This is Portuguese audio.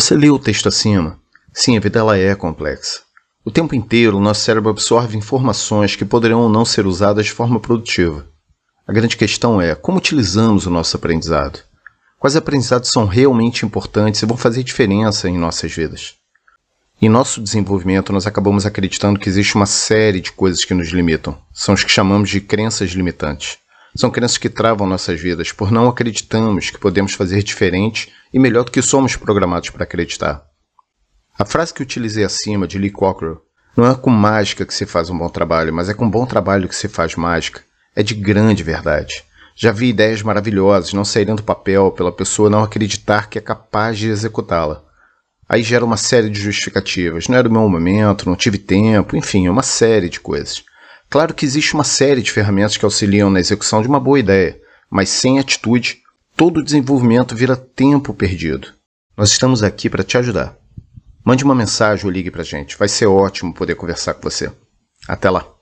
Você leu o texto acima? Sim, a vida ela é complexa. O tempo inteiro, o nosso cérebro absorve informações que poderão ou não ser usadas de forma produtiva. A grande questão é como utilizamos o nosso aprendizado. Quais aprendizados são realmente importantes e vão fazer diferença em nossas vidas? Em nosso desenvolvimento, nós acabamos acreditando que existe uma série de coisas que nos limitam. São os que chamamos de crenças limitantes. São crenças que travam nossas vidas por não acreditamos que podemos fazer diferente e melhor do que somos programados para acreditar. A frase que utilizei acima, de Lee Cockrell, não é com mágica que se faz um bom trabalho, mas é com bom trabalho que se faz mágica, é de grande verdade. Já vi ideias maravilhosas não saírem do papel pela pessoa não acreditar que é capaz de executá-la. Aí gera uma série de justificativas. Não era o meu momento, não tive tempo, enfim, uma série de coisas. Claro que existe uma série de ferramentas que auxiliam na execução de uma boa ideia, mas sem atitude, todo o desenvolvimento vira tempo perdido. Nós estamos aqui para te ajudar. Mande uma mensagem ou ligue para a gente. Vai ser ótimo poder conversar com você. Até lá!